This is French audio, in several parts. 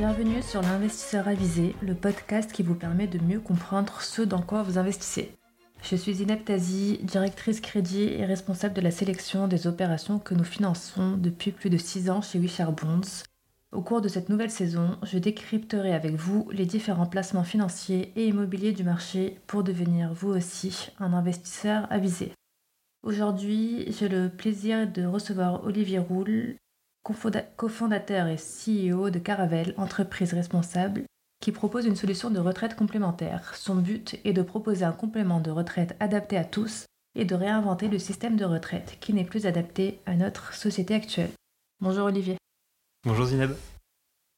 Bienvenue sur l'investisseur avisé, le podcast qui vous permet de mieux comprendre ce dans quoi vous investissez. Je suis Zineb Tazi, directrice crédit et responsable de la sélection des opérations que nous finançons depuis plus de 6 ans chez Wishart Bonds. Au cours de cette nouvelle saison, je décrypterai avec vous les différents placements financiers et immobiliers du marché pour devenir vous aussi un investisseur avisé. Aujourd'hui, j'ai le plaisir de recevoir Olivier Roule, cofondateur et CEO de Caravel, entreprise responsable, qui propose une solution de retraite complémentaire. Son but est de proposer un complément de retraite adapté à tous et de réinventer le système de retraite qui n'est plus adapté à notre société actuelle. Bonjour Olivier. Bonjour Zineb.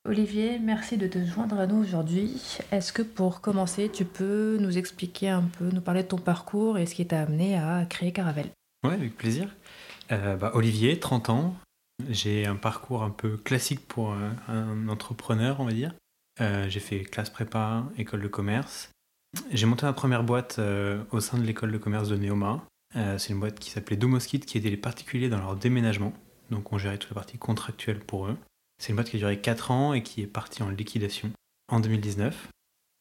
Olivier, merci de te joindre à nous aujourd'hui. Est-ce que pour commencer, tu peux nous expliquer un peu, nous parler de ton parcours et ce qui t'a amené à créer Caravel Oui, avec plaisir. Euh, bah, Olivier, 30 ans. J'ai un parcours un peu classique pour un entrepreneur, on va dire. Euh, j'ai fait classe prépa, école de commerce. J'ai monté ma première boîte euh, au sein de l'école de commerce de Neoma. Euh, c'est une boîte qui s'appelait Domoskit qui aidait les particuliers dans leur déménagement. Donc on gérait toute la partie contractuelle pour eux. C'est une boîte qui a duré 4 ans et qui est partie en liquidation en 2019.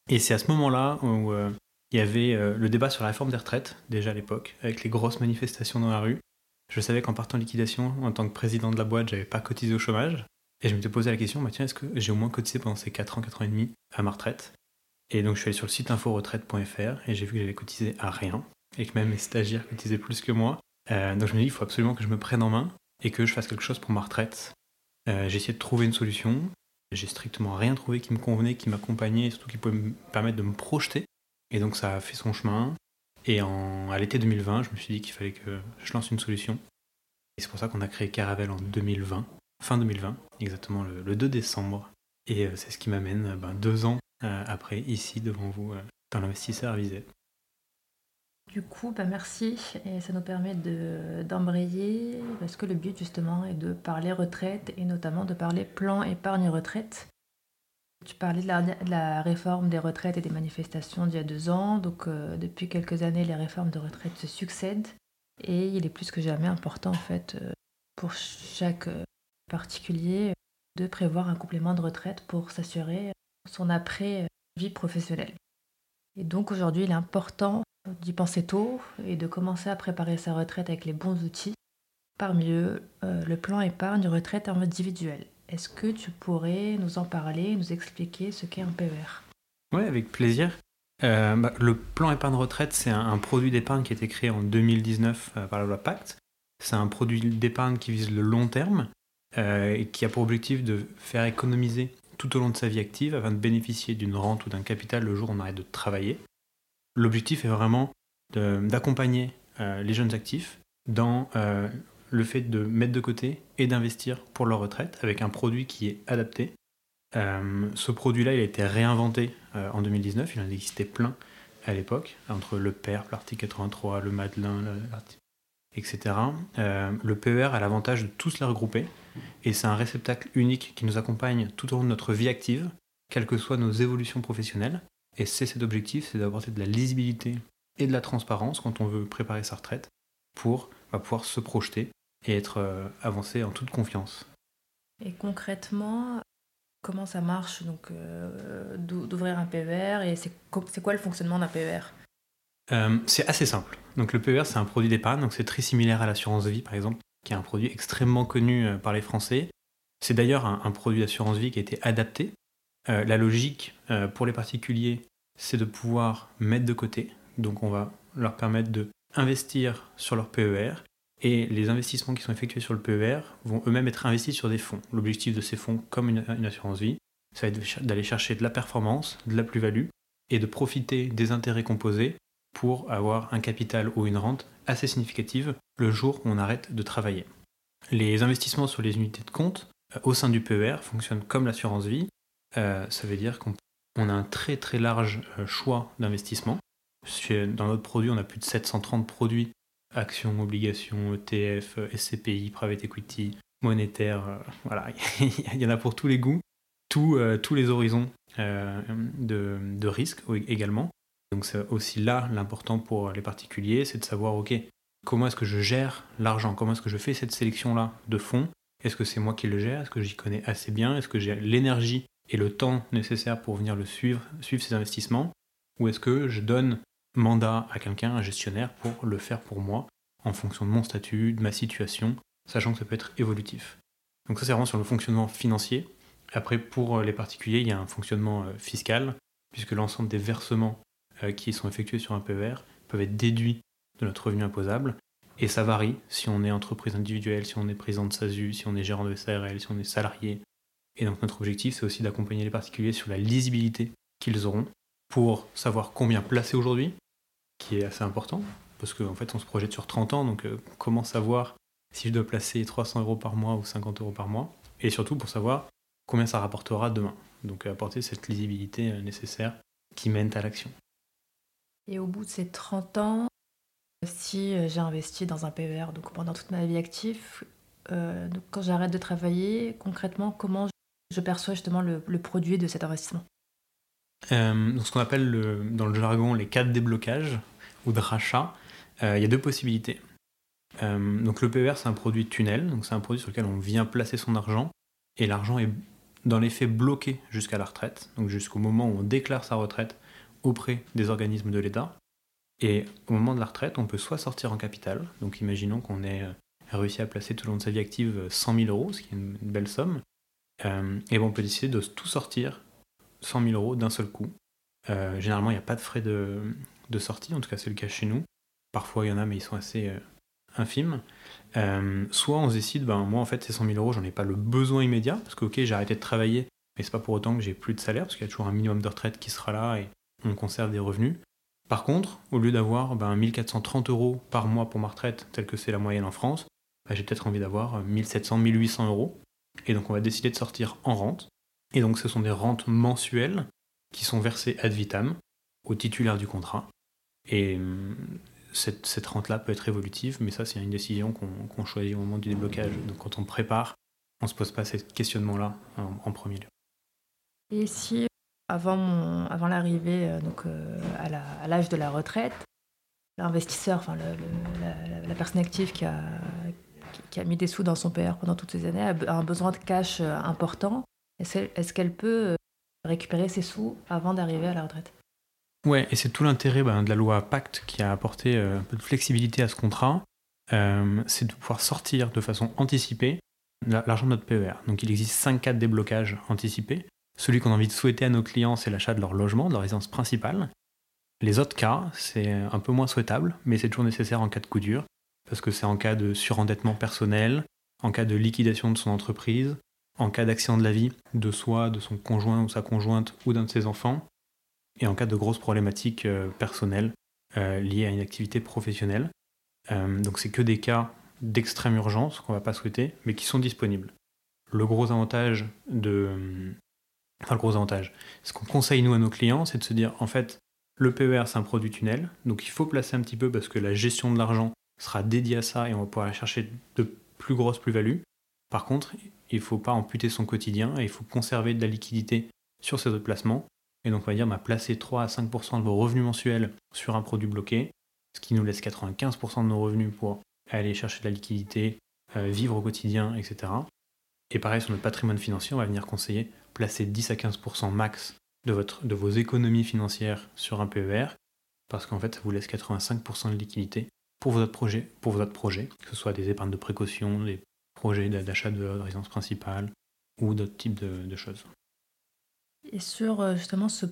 Et c'est à ce moment-là où il y avait le débat sur la réforme des retraites, déjà à l'époque, avec les grosses manifestations dans la rue. Je savais qu'en partant en liquidation, en tant que président de la boîte, j'avais pas cotisé au chômage. Et je me suis posé la question, bah tiens, est-ce que j'ai au moins cotisé pendant ces 4 ans, 4 ans et demi à ma retraite? Et donc je suis allé sur le site inforetraite.fr et j'ai vu que j'avais cotisé à rien et que même mes stagiaires cotisaient plus que moi. Euh, donc je me dis, il faut absolument que je me prenne en main et que je fasse quelque chose pour ma retraite. Euh, j'ai essayé de trouver une solution. J'ai strictement rien trouvé qui me convenait, qui m'accompagnait et surtout qui pouvait me permettre de me projeter. Et donc ça a fait son chemin. Et en, à l'été 2020, je me suis dit qu'il fallait que je lance une solution. Et c'est pour ça qu'on a créé Caravel en 2020 fin 2020, exactement le, 2 décembre. Et euh, c'est ce qui m'amène euh, ben, deux ans euh, après ici devant vous dans l'investisseur avisé. Du coup, bah merci et ça nous permet d'embrayer parce que le but justement est de parler retraite et notamment de parler plan épargne retraite. Tu parlais de la, réforme des retraites et des manifestations d'il y a deux ans. Donc depuis quelques années, les réformes de retraite se succèdent et il est plus que jamais important en fait pour chaque particulier de prévoir un complément de retraite pour s'assurer son après-vie professionnelle. Et donc aujourd'hui, il est important d'y penser tôt et de commencer à préparer sa retraite avec les bons outils. Parmi eux, euh, le plan épargne retraite individuelle. Est-ce que tu pourrais nous en parler, nous expliquer ce qu'est un PER Oui, avec plaisir. Euh, bah, le plan épargne retraite, c'est un, produit d'épargne qui a été créé en 2019 euh, par la loi Pacte. C'est un produit d'épargne qui vise le long terme euh, et qui a pour objectif de faire économiser tout au long de sa vie active afin de bénéficier d'une rente ou d'un capital le jour où on arrête de travailler. L'objectif est vraiment d'accompagner les jeunes actifs dans le fait de mettre de côté et d'investir pour leur retraite avec un produit qui est adapté. ce produit-là, il a été réinventé en 2019, il en existait plein à l'époque, entre le PERP, l'article 83, le Madelin, etc. le PER a l'avantage de tous les regrouper et c'est un réceptacle unique qui nous accompagne tout au long de notre vie active, quelles que soient nos évolutions professionnelles. Et c'est cet objectif, c'est d'apporter de la lisibilité et de la transparence quand on veut préparer sa retraite pour bah, pouvoir se projeter et être euh, avancé en toute confiance. Et concrètement, comment ça marche donc euh, d'ouvrir un PER et c'est quoi le fonctionnement d'un PER euh, C'est assez simple. Donc le PER c'est un produit d'épargne, donc c'est très similaire à l'assurance vie par exemple qui est un produit extrêmement connu par les Français. C'est d'ailleurs un, produit d'assurance vie qui a été adapté. Euh, la logique pour les particuliers, c'est de pouvoir mettre de côté. Donc on va leur permettre de investir sur leur PER et les investissements qui sont effectués sur le PER vont eux-mêmes être investis sur des fonds. L'objectif de ces fonds, comme une, assurance vie, ça va être d'aller chercher de la performance, de la plus-value et de profiter des intérêts composés pour avoir un capital ou une rente assez significative le jour où on arrête de travailler. Les investissements sur les unités de compte euh, au sein du PER fonctionnent comme l'assurance vie. Euh, ça veut dire qu'on a un très très large euh, choix d'investissement. Dans notre produit, on a plus de 730 produits actions, obligations, ETF, SCPI, private equity, monétaire. voilà, il y en a pour tous les goûts, tous, tous les horizons de, de risque également. Donc c'est aussi là l'important pour les particuliers, c'est de savoir, ok, comment est-ce que je gère l'argent, comment est-ce que je fais cette sélection-là de fonds, est-ce que c'est moi qui le gère, est-ce que j'y connais assez bien, est-ce que j'ai l'énergie et le temps nécessaire pour venir le suivre, suivre ses investissements, ou est-ce que je donne mandat à quelqu'un, un gestionnaire, pour le faire pour moi, en fonction de mon statut, de ma situation, sachant que ça peut être évolutif. Donc ça c'est vraiment sur le fonctionnement financier. Après pour les particuliers, il y a un fonctionnement euh, fiscal, puisque l'ensemble des versements euh, qui sont effectués sur un PER peuvent être déduits de notre revenu imposable, et ça varie si on est entreprise individuelle, si on est président de SASU, si on est gérant de SARL, si on est salarié. Et donc notre objectif, c'est aussi d'accompagner les particuliers sur la lisibilité qu'ils auront pour savoir combien placer aujourd'hui, qui est assez important, parce qu'en fait on se projette sur 30 ans, donc euh, comment savoir si je dois placer 300 euros par mois ou 50 euros par mois, et surtout pour savoir combien ça rapportera demain. Donc apporter cette lisibilité euh, nécessaire qui mène à l'action. Et au bout de ces 30 ans, si euh, j'ai investi dans un PER donc pendant toute ma vie active, donc quand j'arrête de travailler, concrètement, comment je perçois justement le, produit de cet investissement? Euh, donc Ce qu'on appelle le, dans le jargon les cas de déblocage ou de rachat, il y a deux possibilités. donc le PER, c'est un produit tunnel, donc c'est un produit sur lequel on vient placer son argent et l'argent est dans les faits bloqué jusqu'à la retraite, donc jusqu'au moment où on déclare sa retraite auprès des organismes de l'État. Et au moment de la retraite, on peut soit sortir en capital, donc imaginons qu'on ait euh, réussi à placer tout au long de sa vie active 100 000 euros, ce qui est une belle somme, euh, et on peut décider de tout sortir 100 000 euros d'un seul coup. Euh, généralement, il n'y a pas de frais de, sortie, en tout cas c'est le cas chez nous. Parfois il y en a, mais ils sont assez infimes. soit on se décide, ben, moi en fait ces 100 000 euros, j'en ai pas le besoin immédiat, parce que ok, j'ai arrêté de travailler, mais c'est pas pour autant que j'ai plus de salaire, parce qu'il y a toujours un minimum de retraite qui sera là et on conserve des revenus. Par contre, au lieu d'avoir ben, 1430 euros par mois pour ma retraite, telle que c'est la moyenne en France, ben, j'ai peut-être envie d'avoir 1700, 1800 euros. Et donc on va décider de sortir en rente. Et donc ce sont des rentes mensuelles qui sont versées ad vitam au titulaire du contrat. Et hum, cette, rente-là peut être évolutive, mais ça c'est une décision qu'on choisit au moment du déblocage. Donc quand on prépare, on ne se pose pas ces questionnements-là en, premier lieu. Et si avant, avant l'arrivée euh, euh, à l'âge de la retraite, l'investisseur, enfin la, personne active qui a, qui, a mis des sous dans son PR pendant toutes ces années a un besoin de cash euh, important. Est-ce qu'elle peut récupérer ses sous avant d'arriver à la retraite? Ouais, et c'est tout l'intérêt ben, de la loi Pacte qui a apporté un peu de flexibilité à ce contrat, c'est de pouvoir sortir de façon anticipée l'argent de notre PER. Donc il existe 5 cas de déblocage anticipés. Celui qu'on a envie de souhaiter à nos clients, c'est l'achat de leur logement, de leur résidence principale. Les autres cas, c'est un peu moins souhaitable, mais c'est toujours nécessaire en cas de coup dur, parce que c'est en cas de surendettement personnel, en cas de liquidation de son entreprise, en cas d'accident de la vie de soi, de son conjoint ou sa conjointe ou d'un de ses enfants, et en cas de grosses problématiques euh, personnelles euh, liées à une activité professionnelle. Euh, donc c'est que des cas d'extrême urgence qu'on ne va pas souhaiter, mais qui sont disponibles. Le gros avantage de, Enfin, le gros avantage. Ce qu'on conseille, nous, à nos clients, c'est de se dire, en fait, le PER, c'est un produit tunnel, donc il faut placer un petit peu parce que la gestion de l'argent sera dédiée à ça et on va pouvoir aller chercher de plus grosses plus-values. Par contre, il ne faut pas amputer son quotidien et il faut conserver de la liquidité sur ces autres placements. Et donc, on va dire, bah, placer 3 à 5% de vos revenus mensuels sur un produit bloqué, ce qui nous laisse 95% de nos revenus pour aller chercher de la liquidité, euh, vivre au quotidien, etc. Et pareil, sur notre patrimoine financier, on va venir conseiller placer 10 à 15% max de, vos économies financières sur un PER, parce qu'en fait, ça vous laisse 85% de liquidité pour vos autres projets, pour vos autres projets, que ce soit des épargnes de précaution, des projets d'achat de résidence principale ou d'autres types de, choses. Et sur euh, justement ce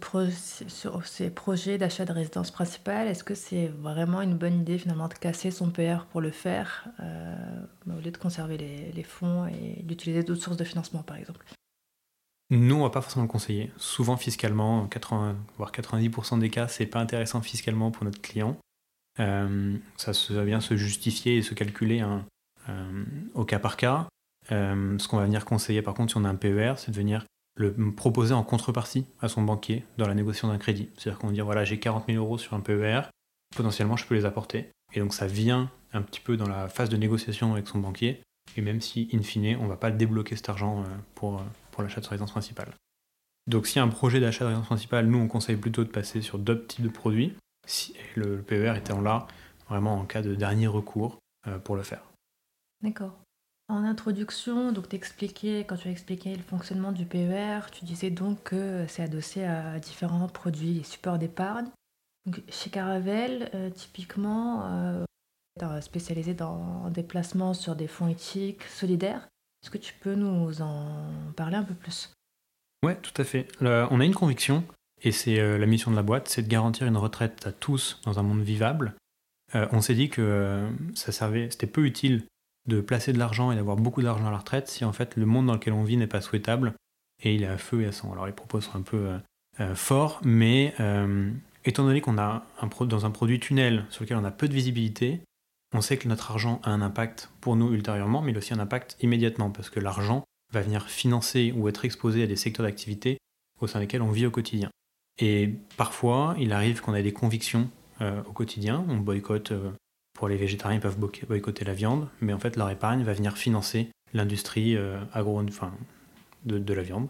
sur ces projets d'achat de résidence principale, est-ce que c'est vraiment une bonne idée finalement de casser son PR pour le faire, euh, au lieu de conserver les, les fonds et d'utiliser d'autres sources de financement par exemple? Nous, on va pas forcément le conseiller. Souvent, fiscalement, 80, voire 90% des cas, c'est pas intéressant fiscalement pour notre client. Euh, ça, va bien se justifier et se calculer hein, euh, au cas par cas. Euh, ce qu'on va venir conseiller, par contre, si on a un PER, c'est de venir le proposer en contrepartie à son banquier dans la négociation d'un crédit. C'est-à-dire qu'on va dire voilà, j'ai 40 000 euros sur un PER, potentiellement, je peux les apporter. Et donc, ça vient un petit peu dans la phase de négociation avec son banquier. Et même si, in fine, on ne va pas débloquer cet argent pour, l'achat de sa résidence principale. Donc a un projet d'achat de résidence principale, nous on conseille plutôt de passer sur d'autres types de produits, si le, PER étant là vraiment en cas de dernier recours euh, pour le faire. D'accord. En introduction, donc t'expliquais, quand tu as expliqué le fonctionnement du PER, tu disais donc que c'est adossé à différents produits et supports d'épargne. chez Caravel, euh, typiquement, euh, spécialisé dans des placements sur des fonds éthiques solidaires. Est-ce que tu peux nous en parler un peu plus? Ouais, tout à fait. on a une conviction, et c'est euh, la mission de la boîte, c'est de garantir une retraite à tous dans un monde vivable. Euh, on s'est dit que euh, ça servait, c'était peu utile de placer de l'argent et d'avoir beaucoup d'argent à la retraite si en fait le monde dans lequel on vit n'est pas souhaitable et il est à feu et à sang. Alors les propos sont un peu forts, mais étant donné qu'on a dans un produit tunnel sur lequel on a peu de visibilité, on sait que notre argent a un impact pour nous ultérieurement, mais il a aussi un impact immédiatement, parce que l'argent va venir financer ou être exposé à des secteurs d'activité au sein desquels on vit au quotidien. Et parfois, il arrive qu'on ait des convictions euh, au quotidien. On boycotte, euh, pour les végétariens, ils peuvent boycotter la viande, mais en fait, leur épargne va venir financer l'industrie euh, agro, enfin, de, la viande.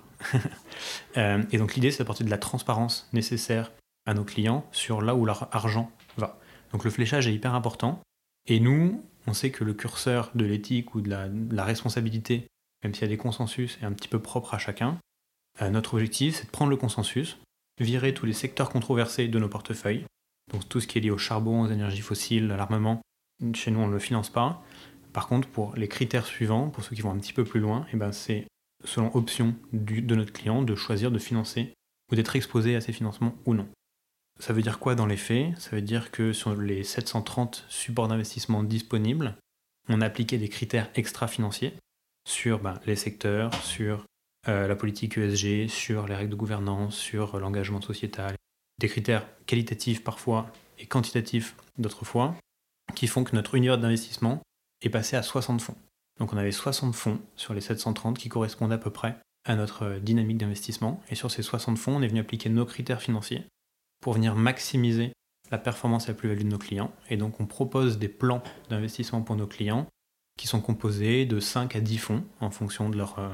et donc, l'idée, c'est d'apporter de la transparence nécessaire à nos clients sur là où leur argent va. Donc, le fléchage est hyper important. Et nous, on sait que le curseur de l'éthique ou de la, responsabilité, même s'il y a des consensus, est un petit peu propre à chacun. Euh, notre objectif, c'est de prendre le consensus, virer tous les secteurs controversés de nos portefeuilles, donc tout ce qui est lié au charbon, aux énergies fossiles, à l'armement, chez nous on ne le finance pas. Par contre, pour les critères suivants, pour ceux qui vont un petit peu plus loin, eh ben c'est selon option de notre client de choisir de financer ou d'être exposé à ces financements ou non. Ça veut dire quoi dans les faits? Ça veut dire que sur les 730 supports d'investissement disponibles, on a appliqué des critères extra-financiers sur ben, les secteurs, sur euh, la politique ESG, sur les règles de gouvernance, sur l'engagement sociétal, des critères qualitatifs parfois et quantitatifs d'autres fois, qui font que notre univers d'investissement est passé à 60 fonds. Donc on avait 60 fonds sur les 730 qui correspondent à peu près à notre dynamique d'investissement. Et sur ces 60 fonds, on est venu appliquer nos critères financiers pour venir maximiser la performance et la plus-value de nos clients. Et donc on propose des plans d'investissement pour nos clients qui sont composés de 5 à 10 fonds en fonction de leur, euh,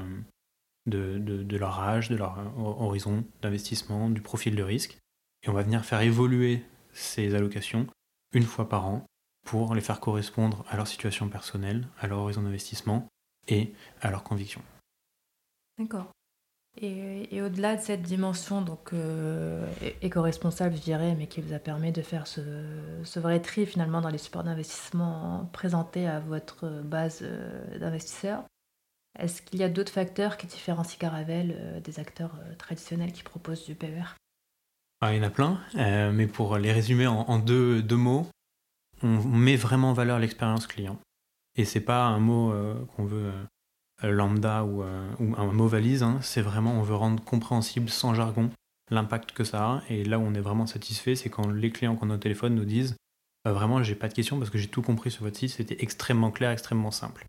de, leur âge, de leur euh, horizon d'investissement, du profil de risque. Et on va venir faire évoluer ces allocations une fois par an pour les faire correspondre à leur situation personnelle, à leur horizon d'investissement et à leurs convictions. D'accord. Et, au-delà de cette dimension euh, éco-responsable, je dirais, mais qui vous a permis de faire ce, vrai tri finalement dans les supports d'investissement présentés à votre base euh, d'investisseurs, est-ce qu'il y a d'autres facteurs qui différencient Caravel euh, des acteurs traditionnels qui proposent du PER ah, Il y en a plein, mais pour les résumer en, deux, mots, on met vraiment en valeur l'expérience client. Et c'est pas un mot qu'on veut euh, lambda euh, ou, un mot valise, hein, c'est vraiment on veut rendre compréhensible sans jargon l'impact que ça a. Et là où on est vraiment satisfait, c'est quand les clients qu'on a au téléphone nous disent vraiment j'ai pas de questions parce que j'ai tout compris sur votre site, c'était extrêmement clair, extrêmement simple.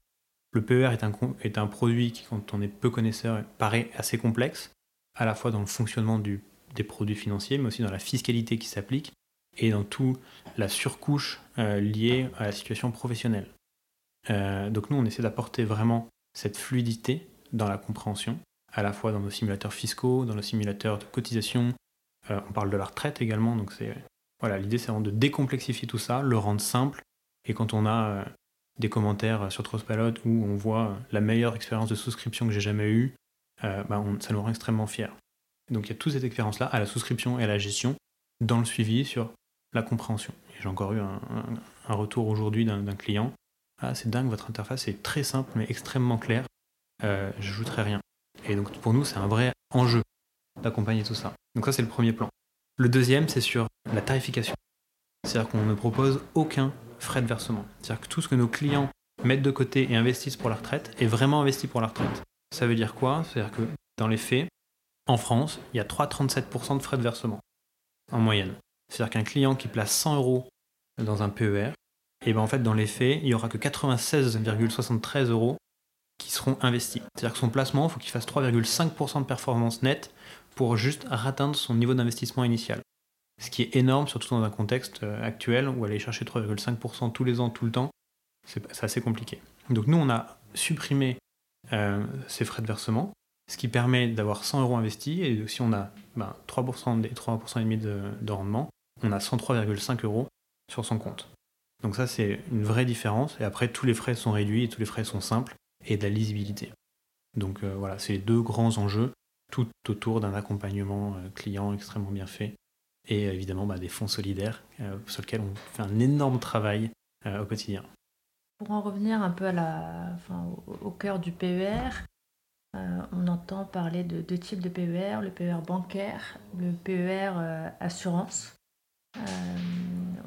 Le PER est un, est un produit qui, quand on est peu connaisseur, paraît assez complexe, à la fois dans le fonctionnement du, des produits financiers, mais aussi dans la fiscalité qui s'applique et dans toute la surcouche euh, liée à la situation professionnelle. donc nous, on essaie d'apporter vraiment cette fluidité dans la compréhension, à la fois dans nos simulateurs fiscaux, dans nos simulateurs de cotisation. Euh, on parle de la retraite également, donc c'est voilà, l'idée c'est vraiment de décomplexifier tout ça, le rendre simple. Et quand on a euh, des commentaires sur Trustpilot où on voit la meilleure expérience de souscription que j'ai jamais eue, euh, bah, ça nous rend extrêmement fiers. Donc il y a toute cette expérience-là à la souscription et à la gestion, dans le suivi sur la compréhension. J'ai encore eu un retour aujourd'hui d'un client ah, c'est dingue, votre interface est très simple mais extrêmement claire. Euh, J'ajouterai rien. Et donc pour nous, c'est un vrai enjeu d'accompagner tout ça. Donc ça, c'est le premier plan. Le deuxième, c'est sur la tarification. C'est-à-dire qu'on ne propose aucun frais de versement. C'est-à-dire que tout ce que nos clients mettent de côté et investissent pour la retraite est vraiment investi pour la retraite. Ça veut dire quoi? C'est-à-dire que dans les faits, en France, il y a 3,37% de frais de versement en moyenne. C'est-à-dire qu'un client qui place 100 euros dans un PER, et ben en fait dans les faits, il n'y aura que 96,73 euros qui seront investis. C'est-à-dire que son placement, il faut qu'il fasse 3,5% de performance nette pour juste atteindre son niveau d'investissement initial. Ce qui est énorme, surtout dans un contexte euh, actuel où aller chercher 3,5% tous les ans, tout le temps, c'est assez compliqué. Donc nous, on a supprimé euh, ces frais de versement, ce qui permet d'avoir 100 euros investis, et si on a 3%, des, 3% de, de rendement, on a 103,5 euros sur son compte. Donc ça, c'est une vraie différence. Et après, tous les frais sont réduits et tous les frais sont simples. et de la lisibilité. Donc voilà, c'est les deux grands enjeux, tout autour d'un accompagnement client extrêmement bien fait et évidemment bah, des fonds solidaires sur lesquels on fait un énorme travail au quotidien. Pour en revenir un peu à la, au, cœur du PER, euh, on entend parler de deux types de PER, le PER bancaire, le PER euh, assurance. Euh,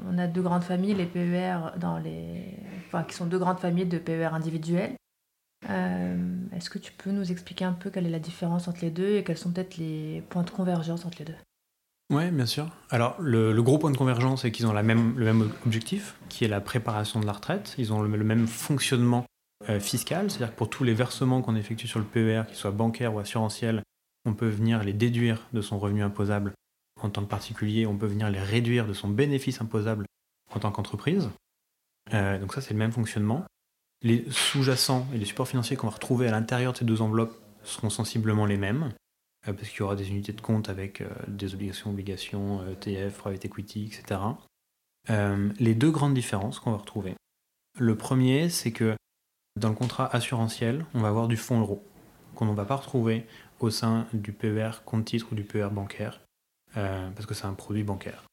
on a deux grandes familles, les PER dans les, qui sont deux grandes familles de PER individuels. Est-ce que tu peux nous expliquer un peu quelle est la différence entre les deux et quels sont peut-être les points de convergence entre les deux? Oui, bien sûr. Alors, le, gros point de convergence, c'est qu'ils ont le même objectif, qui est la préparation de la retraite. Ils ont le, même fonctionnement euh, fiscal, c'est-à-dire que pour tous les versements qu'on effectue sur le PER, qu'ils soient bancaires ou assurantiels, on peut venir les déduire de son revenu imposable en tant que particulier, on peut venir les réduire de son bénéfice imposable en tant qu'entreprise. Euh, donc ça, c'est le même fonctionnement. Les sous-jacents et les supports financiers qu'on va retrouver à l'intérieur de ces deux enveloppes seront sensiblement les mêmes. Euh, parce qu'il y aura des unités de compte avec des obligations, obligations, ETF, private equity, etc. Les deux grandes différences qu'on va retrouver. Le premier, c'est que dans le contrat assurantiel, on va avoir du fonds euro, qu'on ne va pas retrouver au sein du PER compte titre ou du PER bancaire, parce que c'est un produit bancaire.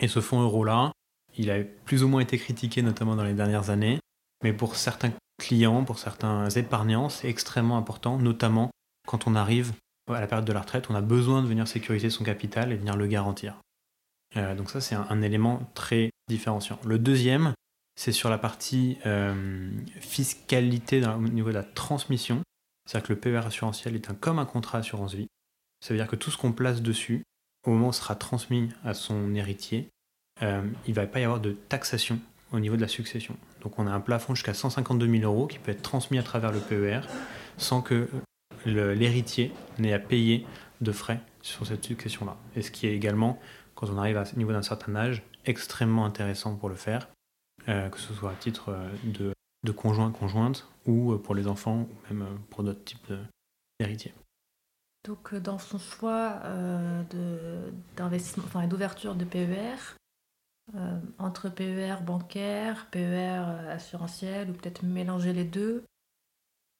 Et ce fonds euro-là, il a plus ou moins été critiqué, notamment dans les dernières années, mais pour certains clients, pour certains épargnants, c'est extrêmement important, notamment quand on arrive à la période de la retraite, on a besoin de venir sécuriser son capital et venir le garantir. Euh, donc ça, c'est un, élément très différenciant. Le deuxième, c'est sur la partie euh, fiscalité au niveau de la transmission. C'est-à-dire que le PER assurantiel est un, comme un contrat assurance vie. Ça veut dire que tout ce qu'on place dessus, au moment où sera transmis à son héritier, euh, il ne va pas y avoir de taxation au niveau de la succession. Donc on a un plafond jusqu'à 152 000 euros qui peut être transmis à travers le PER sans que l'héritier n'ait à payer de frais sur cette succession-là. Et ce qui est également, quand on arrive à ce niveau d'un certain âge, extrêmement intéressant pour le faire, que ce soit à titre euh, de, de conjoint, conjointe, ou euh, pour les enfants, ou même pour d'autres types d'héritiers. Donc dans son choix d'investissement, enfin d'ouverture de PER, entre PER bancaire, PER assurantiel, ou peut-être mélanger les deux,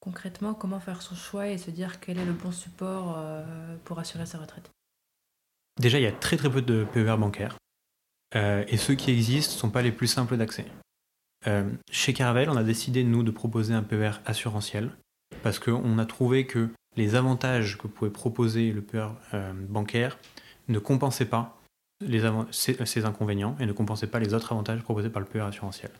concrètement, comment faire son choix et se dire quel est le bon support euh, pour assurer sa retraite? Déjà, il y a très très peu de PER bancaires. Euh, et ceux qui existent ne sont pas les plus simples d'accès. Euh, chez Caravel, on a décidé, nous, de proposer un PER assurantiel parce qu'on a trouvé que les avantages que pouvait proposer le PER bancaire ne compensaient pas les ces, inconvénients et ne compensaient pas les autres avantages proposés par le PER assurantiel.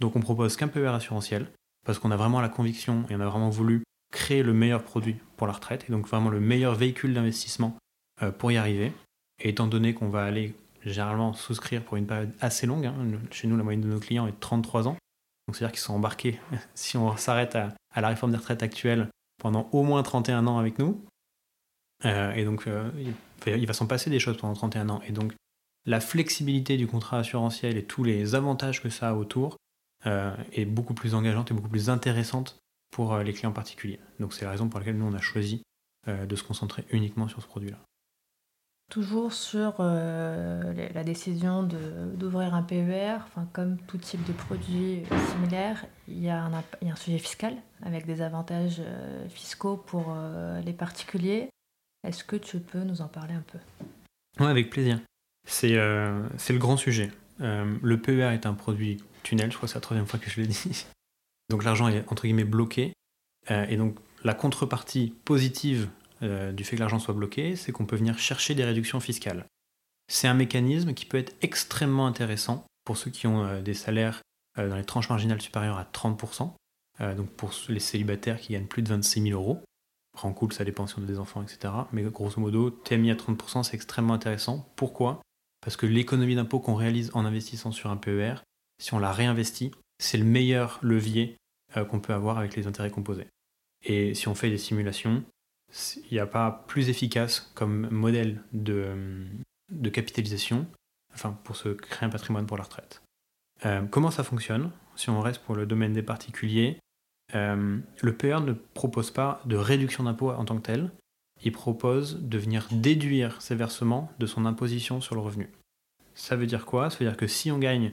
Donc on propose qu'un PER assurantiel parce qu'on a vraiment la conviction et on a vraiment voulu créer le meilleur produit pour la retraite et donc vraiment le meilleur véhicule d'investissement euh, pour y arriver. Et étant donné qu'on va aller généralement souscrire pour une période assez longue, hein, chez nous la moyenne de nos clients est de 33 ans, donc c'est-à-dire qu'ils sont embarqués, si on s'arrête à, la réforme des retraites actuelle, pendant au moins 31 ans avec nous. Euh, et donc euh, il va s'en passer des choses pendant 31 ans. Et donc la flexibilité du contrat assurantiel et tous les avantages que ça a autour euh, est beaucoup plus engageante et beaucoup plus intéressante pour les clients particuliers. Donc c'est la raison pour laquelle nous on a choisi de se concentrer uniquement sur ce produit-là. Toujours sur la décision d'ouvrir un PER, enfin, comme tout type de produit similaire, il y, a un, il y, a un, sujet fiscal avec des avantages fiscaux pour les particuliers. Est-ce que tu peux nous en parler un peu? Oui, avec plaisir. C'est le grand sujet. le PER est un produit tunnel, je crois que c'est la troisième fois que je le dis. Donc l'argent est entre guillemets bloqué. Euh, et donc la contrepartie positive euh, du fait que l'argent soit bloqué, c'est qu'on peut venir chercher des réductions fiscales. C'est un mécanisme qui peut être extrêmement intéressant pour ceux qui ont euh, des salaires dans les tranches marginales supérieures à 30%, donc pour les célibataires qui gagnent plus de 26 000 euros. Après, en couple, ça dépend si des enfants, etc. Mais grosso modo, TMI à 30%, c'est extrêmement intéressant. Pourquoi? Parce que l'économie d'impôt qu'on réalise en investissant sur un PER, si on la réinvestit, c'est le meilleur levier euh, qu'on peut avoir avec les intérêts composés. Et si on fait des simulations, il n'y a pas plus efficace comme modèle de, capitalisation enfin, pour se créer un patrimoine pour la retraite. Euh, comment ça fonctionne Si on reste pour le domaine des particuliers, euh, le PER ne propose pas de réduction d'impôt en tant que tel, il propose de venir déduire ses versements de son imposition sur le revenu. Ça veut dire quoi? Ça veut dire que si on gagne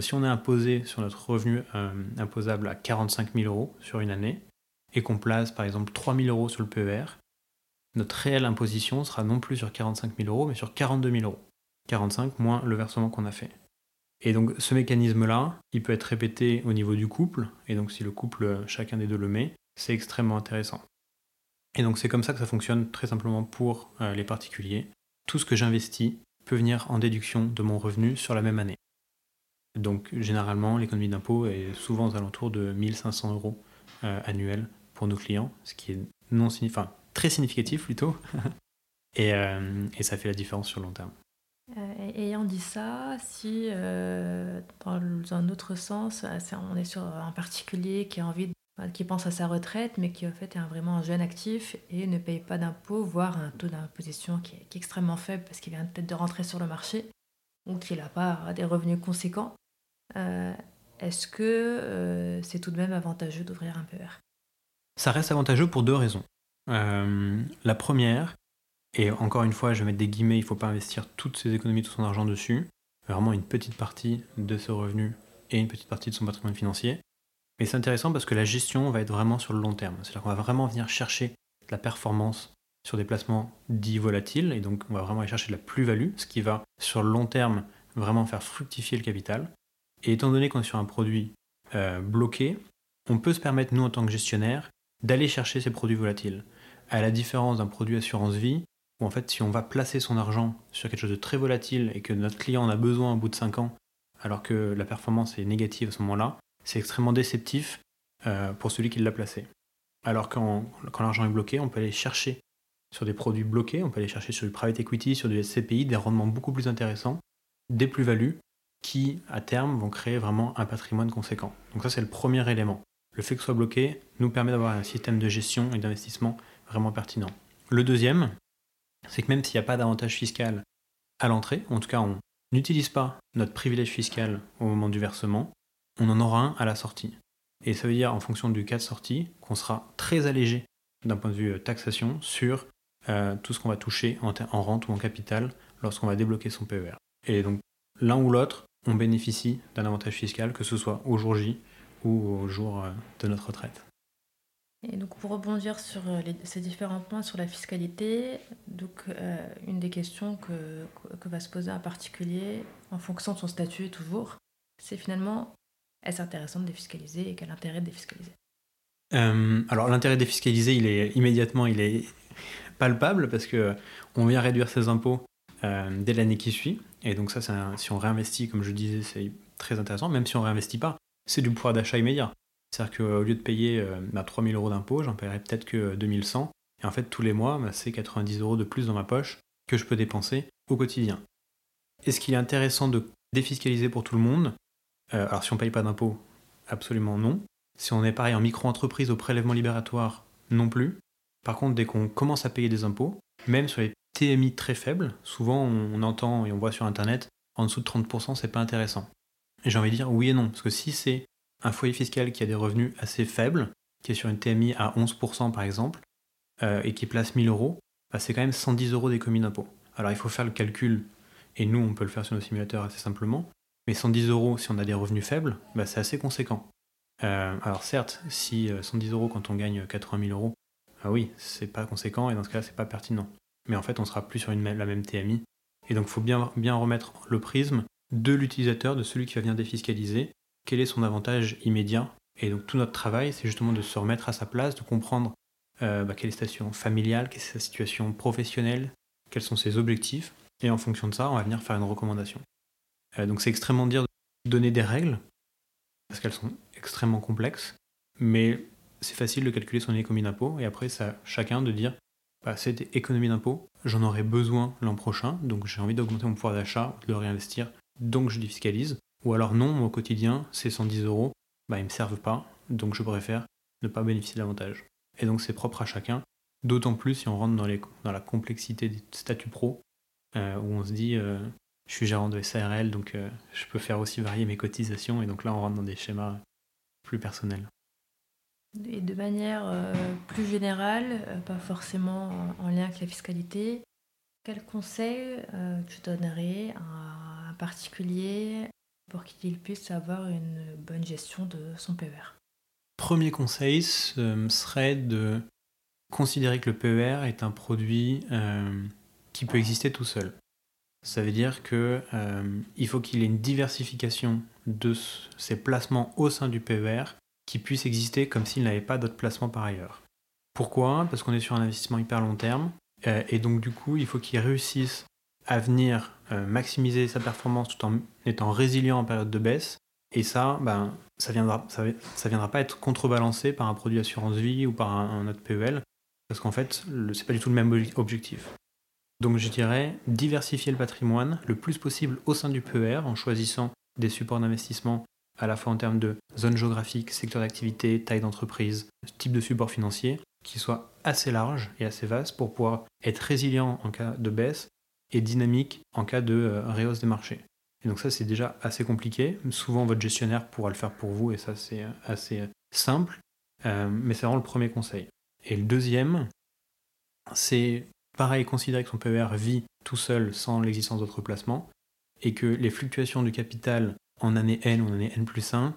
si on est imposé sur notre revenu euh, imposable à 45 000 euros sur une année, et qu'on place par exemple 3000 euros sur le PER, notre réelle imposition sera non plus sur 45 000 euros, mais sur 42 000 euros. 45 moins le versement qu'on a fait. Et donc ce mécanisme-là, il peut être répété au niveau du couple, et donc si le couple, chacun des deux le met, c'est extrêmement intéressant. Et donc c'est comme ça que ça fonctionne très simplement pour euh, les particuliers. Tout ce que j'investis peut venir en déduction de mon revenu sur la même année. Donc généralement, l'économie d'impôt est souvent aux alentours de 1500 euros euh, annuels pour nos clients, ce qui est non enfin, très significatif plutôt. et, euh, et, ça fait la différence sur le long terme. Euh, ayant dit ça, si dans un autre sens, on est sur un particulier qui a envie qui pense à sa retraite, mais qui en fait est vraiment un jeune actif et ne paye pas d'impôts, voire un taux d'imposition qui, est, extrêmement faible parce qu'il vient peut-être de rentrer sur le marché ou qu'il n'a pas des revenus conséquents. Euh, est-ce que euh, c'est tout de même avantageux d'ouvrir un PER Ça reste avantageux pour deux raisons. Euh, la première, et encore une fois, je vais mettre des guillemets, il ne faut pas investir toutes ses économies, tout son argent dessus, vraiment une petite partie de ses revenus et une petite partie de son patrimoine financier. Mais c'est intéressant parce que la gestion va être vraiment sur le long terme. C'est-à-dire qu'on va vraiment venir chercher de la performance sur des placements dits volatiles, et donc on va vraiment aller chercher de la plus-value, ce qui va sur le long terme vraiment faire fructifier le capital. Et étant donné qu'on est sur un produit euh, bloqué, on peut se permettre, nous en tant que gestionnaire, d'aller chercher ces produits volatiles. À la différence d'un produit assurance vie, où en fait si on va placer son argent sur quelque chose de très volatile et que notre client en a besoin au bout de 5 ans, alors que la performance est négative à ce moment-là, c'est extrêmement déceptif euh, pour celui qui l'a placé. Alors quand, quand l'argent est bloqué, on peut aller chercher sur des produits bloqués, on peut aller chercher sur du private equity, sur du SCPI, des rendements beaucoup plus intéressants, des plus-values qui, à terme, vont créer vraiment un patrimoine conséquent. Donc ça, c'est le premier élément. Le fait que ce soit bloqué nous permet d'avoir un système de gestion et d'investissement vraiment pertinent. Le deuxième, c'est que même s'il n'y a pas d'avantage fiscal à l'entrée, en tout cas on n'utilise pas notre privilège fiscal au moment du versement, on en aura un à la sortie. Et ça veut dire, en fonction du cas de sortie, qu'on sera très allégé d'un point de vue euh, taxation sur euh, tout ce qu'on va toucher en, en, rente ou en capital lorsqu'on va débloquer son PER. Et donc, l'un ou l'autre, on bénéficie d'un avantage fiscal, que ce soit au jour J ou au jour euh, de notre retraite. Et donc pour rebondir sur euh, ces différents points sur la fiscalité, donc euh, une des questions que, que, va se poser un particulier en fonction de son statut toujours, c'est finalement est-ce intéressant de défiscaliser et quel intérêt de défiscaliser? Alors l'intérêt de défiscaliser, il est immédiatement il est palpable parce que on vient réduire ses impôts dès l'année qui suit. Et donc ça, si on réinvestit, comme je disais, c'est très intéressant. Même si on réinvestit pas, c'est du pouvoir d'achat immédiat. C'est-à-dire qu'au lieu de payer euh, bah, 3000 euros d'impôt, j'en paierai peut-être que 2100. Et en fait, tous les mois, bah, c'est 90 euros de plus dans ma poche que je peux dépenser au quotidien. Est-ce qu'il est intéressant de défiscaliser pour tout le monde? Euh, Alors si on ne paye pas d'impôt, absolument non. Si on est pareil en micro-entreprise au prélèvement libératoire, non plus. Par contre, dès qu'on commence à payer des impôts, même sur les TMI très faible. Souvent, on entend et on voit sur Internet, en dessous de 30%, c'est pas intéressant. J'ai envie de dire oui et non, parce que si c'est un foyer fiscal qui a des revenus assez faibles, qui est sur une TMI à 11% par exemple, euh, et qui place 1000 euros, bah, c'est quand même 110 euros d'économie d'impôt. Alors il faut faire le calcul, et nous on peut le faire sur nos simulateurs assez simplement, mais 110 euros si on a des revenus faibles, bah, c'est assez conséquent. Euh, alors certes, si 110 euh, euros quand on gagne 80 000 euros, ah oui, c'est pas conséquent, et dans ce cas-là, c'est pas pertinent mais en fait on sera plus sur la même TMI. Et donc il faut bien, bien remettre le prisme de l'utilisateur, de celui qui va venir défiscaliser, quel est son avantage immédiat. Et donc tout notre travail, c'est justement de se remettre à sa place, de comprendre euh, bah, quelle est sa situation familiale, quelle est sa situation professionnelle, quels sont ses objectifs, et en fonction de ça, on va venir faire une recommandation. Euh, donc c'est extrêmement dur de donner des règles, parce qu'elles sont extrêmement complexes, mais c'est facile de calculer son économie d'impôt, et après, c'est à chacun de dire bah, cette économie d'impôt, j'en aurai besoin l'an prochain, donc j'ai envie d'augmenter mon pouvoir d'achat, de le réinvestir, donc je défiscalise. Ou alors non, mon quotidien, ces 110 euros, bah, ils me servent pas, donc je préfère ne pas bénéficier davantage. Et donc c'est propre à chacun, d'autant plus si on rentre dans, les, dans la complexité des statuts pro, euh, où on se dit, euh, je suis gérant de SARL, donc euh, je peux faire aussi varier mes cotisations, et donc là on rentre dans des schémas plus personnels. Et de manière plus générale, pas forcément en, lien avec la fiscalité, quel conseil euh, tu donnerais à un particulier pour qu'il puisse avoir une bonne gestion de son PER Premier conseil serait de considérer que le PER est un produit euh, qui peut exister tout seul. Ça veut dire qu'il euh, faut qu'il y ait une diversification de ces placements au sein du PER qui puisse exister comme s'il n'avait pas d'autres placements par ailleurs. Pourquoi? Parce qu'on est sur un investissement hyper long terme euh, et donc du coup il faut qu'il réussisse à venir maximiser sa performance tout en étant résilient en période de baisse et ça, ben, ça viendra, ça, viendra pas être contrebalancé par un produit assurance vie ou par un, autre PEL, parce qu'en fait, c'est pas du tout le même objectif. Donc je dirais diversifier le patrimoine le plus possible au sein du PER en choisissant des supports d'investissement à la fois en termes de zone géographique, secteur d'activité, taille d'entreprise, type de support financier, qui soit assez large et assez vaste pour pouvoir être résilient en cas de baisse et dynamique en cas de euh, réhausse des marchés. Et donc ça, c'est déjà assez compliqué. Souvent, votre gestionnaire pourra le faire pour vous, et ça, c'est assez simple. Euh, mais c'est vraiment le premier conseil. Et le deuxième, c'est pareil, considérer que son PER vit tout seul sans l'existence d'autres placements, et que les fluctuations du capital en année N ou en année N plus 1,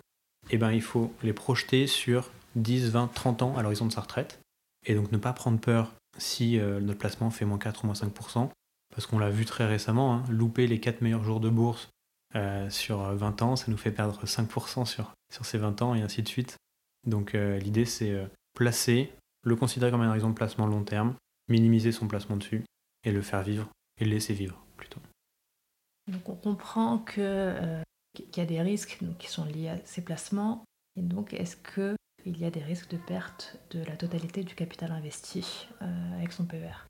eh ben, il faut les projeter sur 10, 20, 30 ans à l'horizon de sa retraite. Et donc ne pas prendre peur si euh, notre placement fait moins 4 ou moins 5%, parce qu'on l'a vu très récemment, hein, louper les 4 meilleurs jours de bourse euh, sur 20 ans, ça nous fait perdre 5% sur, sur ces 20 ans et ainsi de suite. Donc euh, l'idée c'est euh, placer, le considérer comme un horizon de placement long terme, minimiser son placement dessus et le faire vivre et le laisser vivre plutôt. Donc on comprend que qu'il y a des risques qui sont liés à ces placements et donc est-ce qu'il y a des risques de perte de la totalité du capital investi avec son PER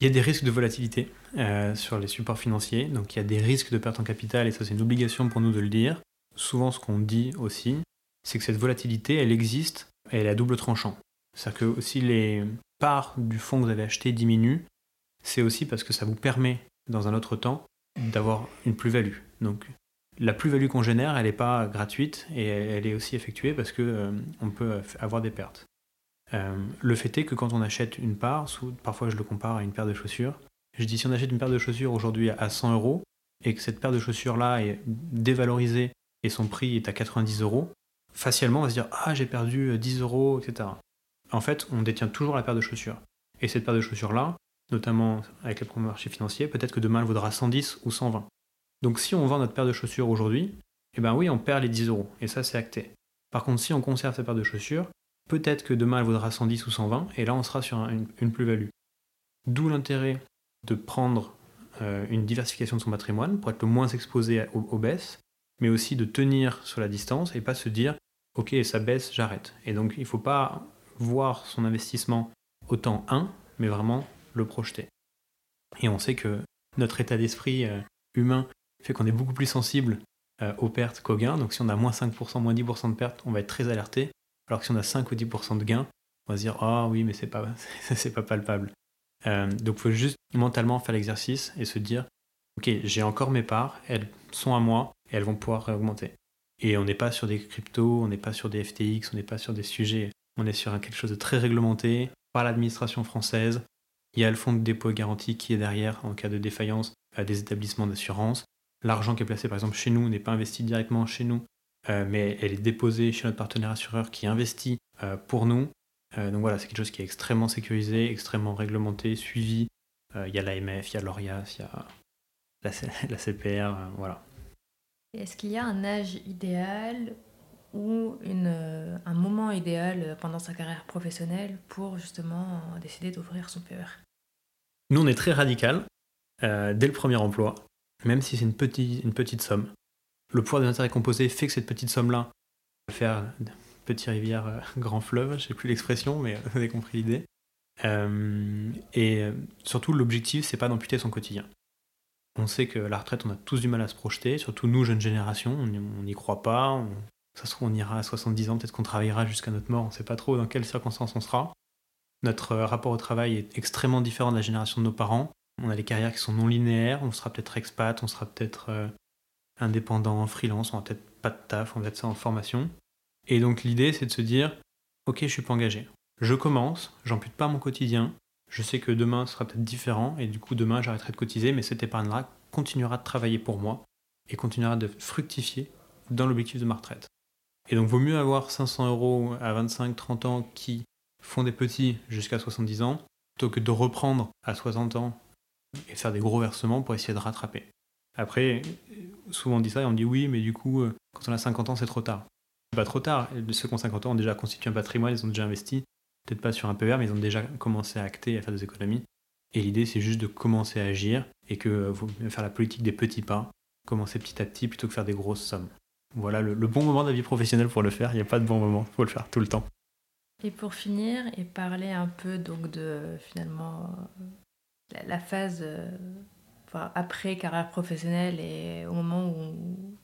il y a des risques de volatilité euh, sur les supports financiers, donc il y a des risques de perte en capital, et ça c'est une obligation pour nous de le dire. Souvent ce qu'on dit aussi, c'est que cette volatilité, elle existe, et elle est à double tranchant. C'est-à-dire que si les parts du fonds que vous avez acheté diminuent, c'est aussi parce que ça vous permet, dans un autre temps, d'avoir une plus-value. La plus-value qu'on génère, elle n'est pas gratuite, et elle est aussi effectuée parce qu'on euh, peut avoir des pertes. Euh, le fait est que quand on achète une part, parfois je le compare à une paire de chaussures, je dis si on achète une paire de chaussures aujourd'hui à 100 euros et que cette paire de chaussures-là est dévalorisée et son prix est à 90 euros, facialement on va se dire ah j'ai perdu 10 euros, etc. En fait, on détient toujours la paire de chaussures. Et cette paire de chaussures-là, notamment avec les marché financiers, peut-être que demain elle vaudra 110 ou 120. Donc si on vend notre paire de chaussures aujourd'hui, eh ben oui, on perd les 10 euros. Et ça, c'est acté. Par contre, si on conserve cette paire de chaussures, Peut-être que demain elle vaudra 110 ou 120, et là on sera sur une, plus-value. D'où l'intérêt de prendre euh, une diversification de son patrimoine pour être le moins exposé aux, baisses, mais aussi de tenir sur la distance et pas se dire ok ça baisse, j'arrête. Et donc il ne faut pas voir son investissement autant un, mais vraiment le projeter. Et on sait que notre état d'esprit euh, humain fait qu'on est beaucoup plus sensible euh, aux pertes qu'aux gains. Donc si on a moins 5%, moins 10% de pertes, on va être très alerté. Alors que si on a 5 ou 10% de gains, on va se dire Ah oui, mais c'est pas, c'est pas palpable. Euh, donc il faut juste mentalement faire l'exercice et se dire Ok, j'ai encore mes parts, elles sont à moi et elles vont pouvoir augmenter. Et on n'est pas sur des cryptos, on n'est pas sur des FTX, on n'est pas sur des sujets, on est sur quelque chose de très réglementé par l'administration française. Il y a le fonds de dépôt et garantie qui est derrière en cas de défaillance à des établissements d'assurance. L'argent qui est placé par exemple chez nous n'est pas investi directement chez nous, euh, mais elle est déposée chez notre partenaire assureur qui investit euh, pour nous. Euh, donc voilà, c'est quelque chose qui est extrêmement sécurisé, extrêmement réglementé, suivi. Il y a l'AMF, il y a l'ORIAS, il y a la, CPR, voilà. Est-ce qu'il y a un âge idéal ou un moment idéal pendant sa carrière professionnelle pour justement décider d'ouvrir son PER Nous, on est très radical dès le premier emploi, même si c'est une, petite somme le pouvoir des intérêts composés fait que cette petite somme-là va faire petit rivière, euh, grand fleuve, je sais plus l'expression, mais vous avez compris l'idée. Euh, et euh, surtout, l'objectif, c'est pas d'amputer son quotidien. On sait que la retraite, on a tous du mal à se projeter, surtout nous, jeunes générations, on n'y croit pas. ça se trouve, on ira à 70 ans, peut-être qu'on travaillera jusqu'à notre mort, on ne sait pas trop dans quelles circonstances on sera. Notre rapport au travail est extrêmement différent de la génération de nos parents. On a des carrières qui sont non linéaires, on sera peut-être expat, on sera peut-être indépendant, freelance, on n'a peut-être pas de taf, on va être ça en formation. Et donc l'idée c'est de se dire, ok, je suis pas engagé. Je commence, j'ampute pas mon quotidien, je sais que demain sera peut-être différent, et du coup demain j'arrêterai de cotiser, mais cette épargne-là continuera de travailler pour moi et continuera de fructifier dans l'objectif de ma retraite. Et donc, vaut mieux avoir 500 euros à 25-30 ans qui font des petits jusqu'à 70 ans, plutôt que de reprendre à 60 ans et faire des gros versements pour essayer de rattraper. Après, souvent on dit ça et on dit oui, mais du coup, euh, quand on a 50 ans, c'est trop tard. Pas trop tard. Ceux qui ont 50 ans ont déjà constitué un patrimoine, ils ont déjà investi. Peut-être pas sur un PER, mais ils ont déjà commencé à acter, à faire des économies. Et l'idée, c'est juste de commencer à agir et que euh, vous faire la politique des petits pas, commencer petit à petit plutôt que faire des grosses sommes. Voilà le, bon moment de la vie professionnelle pour le faire. Il n'y a pas de bon moment, il faut le faire tout le temps. Et pour finir, et parler un peu donc de finalement la, phase euh, après carrière professionnelle et au moment où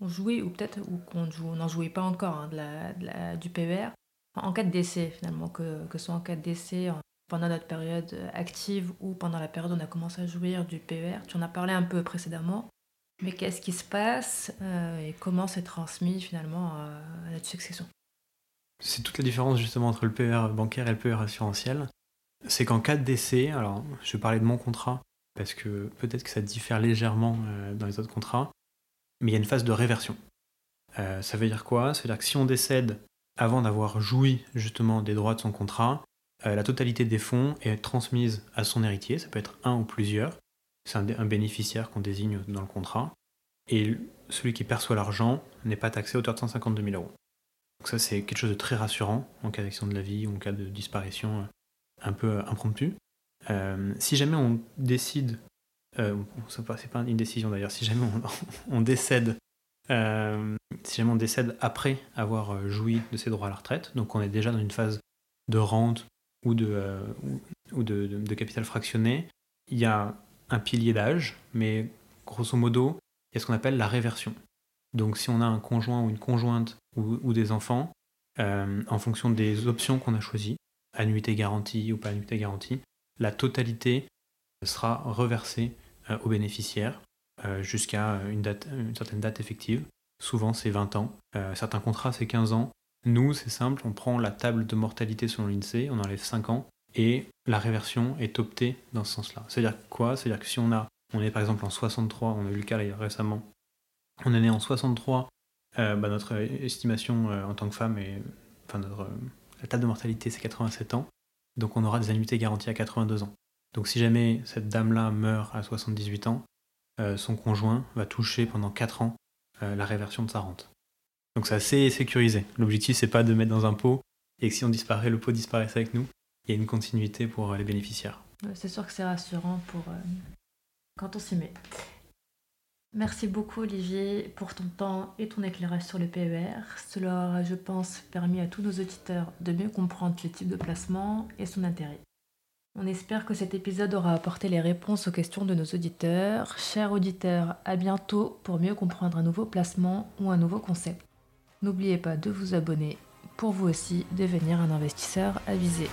on, jouait, ou peut-être où on n'en jouait pas encore hein, du PER, en cas de décès finalement, que, que ce soit en cas de décès pendant notre période active ou pendant la période où on a commencé à jouir du PER. Tu en as parlé un peu précédemment. Mais qu'est-ce qui se passe euh, et comment c'est transmis finalement à, notre succession? C'est toute la différence justement entre le PER bancaire et le PER assurantiel. C'est qu'en cas de décès, alors je vais parler de mon contrat parce que peut-être que ça diffère légèrement euh, dans les autres contrats, mais il y a une phase de réversion. Euh, ça veut dire quoi? Ça veut dire que si on décède avant d'avoir joui justement des droits de son contrat, la totalité des fonds est transmise à son héritier, ça peut être un ou plusieurs, c'est un, bénéficiaire qu'on désigne dans le contrat, et celui qui perçoit l'argent n'est pas taxé à hauteur de 152 000 euros. Donc ça c'est quelque chose de très rassurant en cas d'accident de la vie ou en cas de disparition euh, un peu euh, impromptue. Euh, si jamais on décide, euh, c'est pas, une décision d'ailleurs, si jamais on, décède, si jamais on décède après avoir joui de ses droits à la retraite, donc on est déjà dans une phase de rente ou de, ou de capital fractionné, il y a un pilier d'âge, mais grosso modo, il y a ce qu'on appelle la réversion. Donc si on a un conjoint ou une conjointe ou, des enfants, euh, en fonction des options qu'on a choisies, annuité garantie ou pas annuité garantie, la totalité sera reversée euh, aux bénéficiaires euh, jusqu'à une, une certaine date effective. Souvent c'est 20 ans, certains contrats c'est 15 ans. Nous c'est simple, on prend la table de mortalité selon l'INSEE, on enlève 5 ans et la réversion est optée dans ce sens-là. C'est-à-dire quoi? C'est-à-dire que si on a, on est par exemple en 63, on a eu le cas récemment, on est né en 63, euh, bah, notre estimation euh, en tant que femme est, enfin notre, euh, la table de mortalité c'est 87 ans, donc on aura des annuités garanties à 82 ans. Donc si jamais cette dame-là meurt à 78 ans, son conjoint va toucher pendant 4 ans la réversion de sa rente. Donc c'est assez sécurisé. L'objectif c'est pas de mettre dans un pot et que si on disparaît, le pot disparaisse avec nous il y a une continuité pour euh, les bénéficiaires. C'est sûr que c'est rassurant pour euh, quand on s'y met. Merci beaucoup Olivier pour ton temps et ton éclairage sur le PER. Cela aura, je pense, permis à tous nos auditeurs de mieux comprendre le type de placement et son intérêt. On espère que cet épisode aura apporté les réponses aux questions de nos auditeurs. Chers auditeurs, à bientôt pour mieux comprendre un nouveau placement ou un nouveau concept. N'oubliez pas de vous abonner pour vous aussi devenir un investisseur avisé.